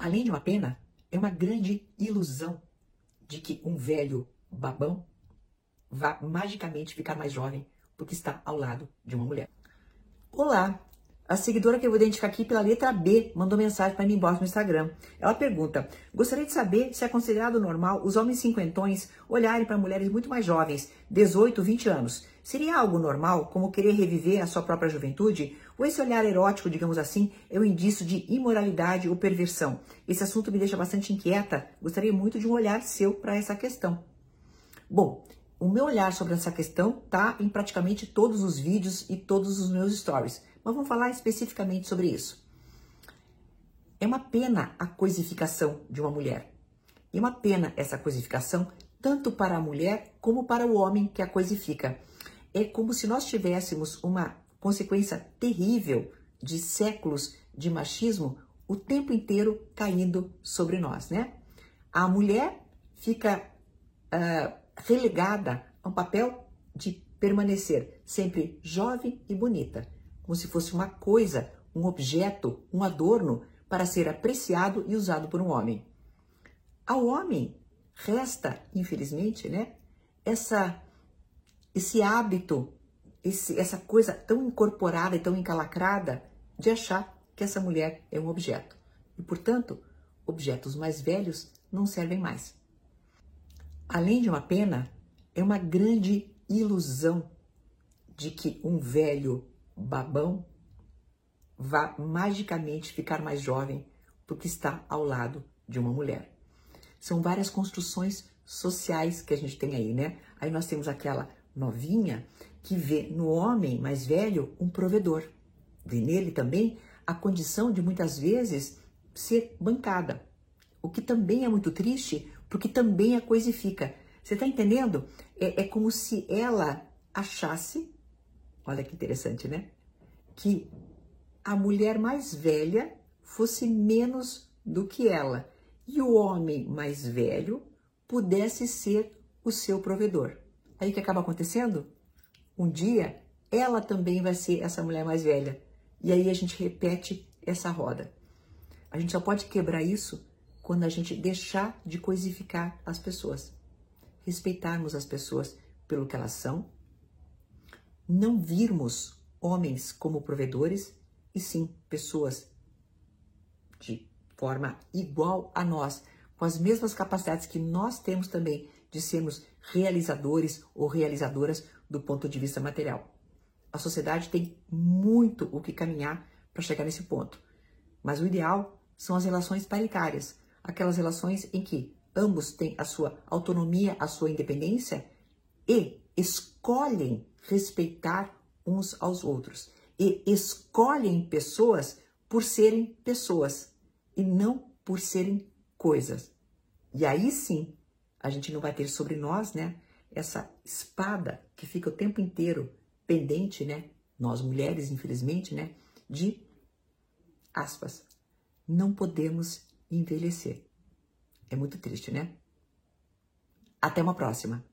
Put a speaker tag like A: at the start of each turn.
A: Além de uma pena, é uma grande ilusão de que um velho babão vá magicamente ficar mais jovem porque está ao lado de uma mulher. Olá, a seguidora que eu vou identificar aqui pela letra B mandou mensagem para mim embaixo no Instagram. Ela pergunta: Gostaria de saber se é considerado normal os homens cinquentões olharem para mulheres muito mais jovens, 18, 20 anos. Seria algo normal, como querer reviver a sua própria juventude? Ou esse olhar erótico, digamos assim, é um indício de imoralidade ou perversão? Esse assunto me deixa bastante inquieta. Gostaria muito de um olhar seu para essa questão. Bom, o meu olhar sobre essa questão está em praticamente todos os vídeos e todos os meus stories. Mas vamos falar especificamente sobre isso. É uma pena a coisificação de uma mulher. E uma pena essa coisificação tanto para a mulher como para o homem que a coisifica. É como se nós tivéssemos uma consequência terrível de séculos de machismo o tempo inteiro caindo sobre nós, né? A mulher fica uh, relegada a um papel de permanecer sempre jovem e bonita como se fosse uma coisa, um objeto, um adorno para ser apreciado e usado por um homem. Ao homem resta, infelizmente, né, essa esse hábito, esse, essa coisa tão incorporada e tão encalacrada de achar que essa mulher é um objeto. E, portanto, objetos mais velhos não servem mais. Além de uma pena, é uma grande ilusão de que um velho babão vá magicamente ficar mais jovem porque está ao lado de uma mulher. São várias construções sociais que a gente tem aí, né? Aí nós temos aquela novinha que vê no homem mais velho um provedor. Vê nele também a condição de muitas vezes ser bancada. O que também é muito triste, porque também a coisifica. Você está entendendo? É, é como se ela achasse olha que interessante, né? Que a mulher mais velha fosse menos do que ela e o homem mais velho pudesse ser o seu provedor. Aí o que acaba acontecendo? Um dia ela também vai ser essa mulher mais velha. E aí a gente repete essa roda. A gente só pode quebrar isso quando a gente deixar de coisificar as pessoas. Respeitarmos as pessoas pelo que elas são não virmos homens como provedores, e sim pessoas de forma igual a nós, com as mesmas capacidades que nós temos também de sermos realizadores ou realizadoras do ponto de vista material. A sociedade tem muito o que caminhar para chegar nesse ponto. Mas o ideal são as relações paritárias, aquelas relações em que ambos têm a sua autonomia, a sua independência e escolhem respeitar uns aos outros e escolhem pessoas por serem pessoas e não por serem coisas. E aí sim, a gente não vai ter sobre nós, né, essa espada que fica o tempo inteiro pendente, né, nós mulheres, infelizmente, né, de aspas. Não podemos envelhecer. É muito triste, né? Até uma próxima.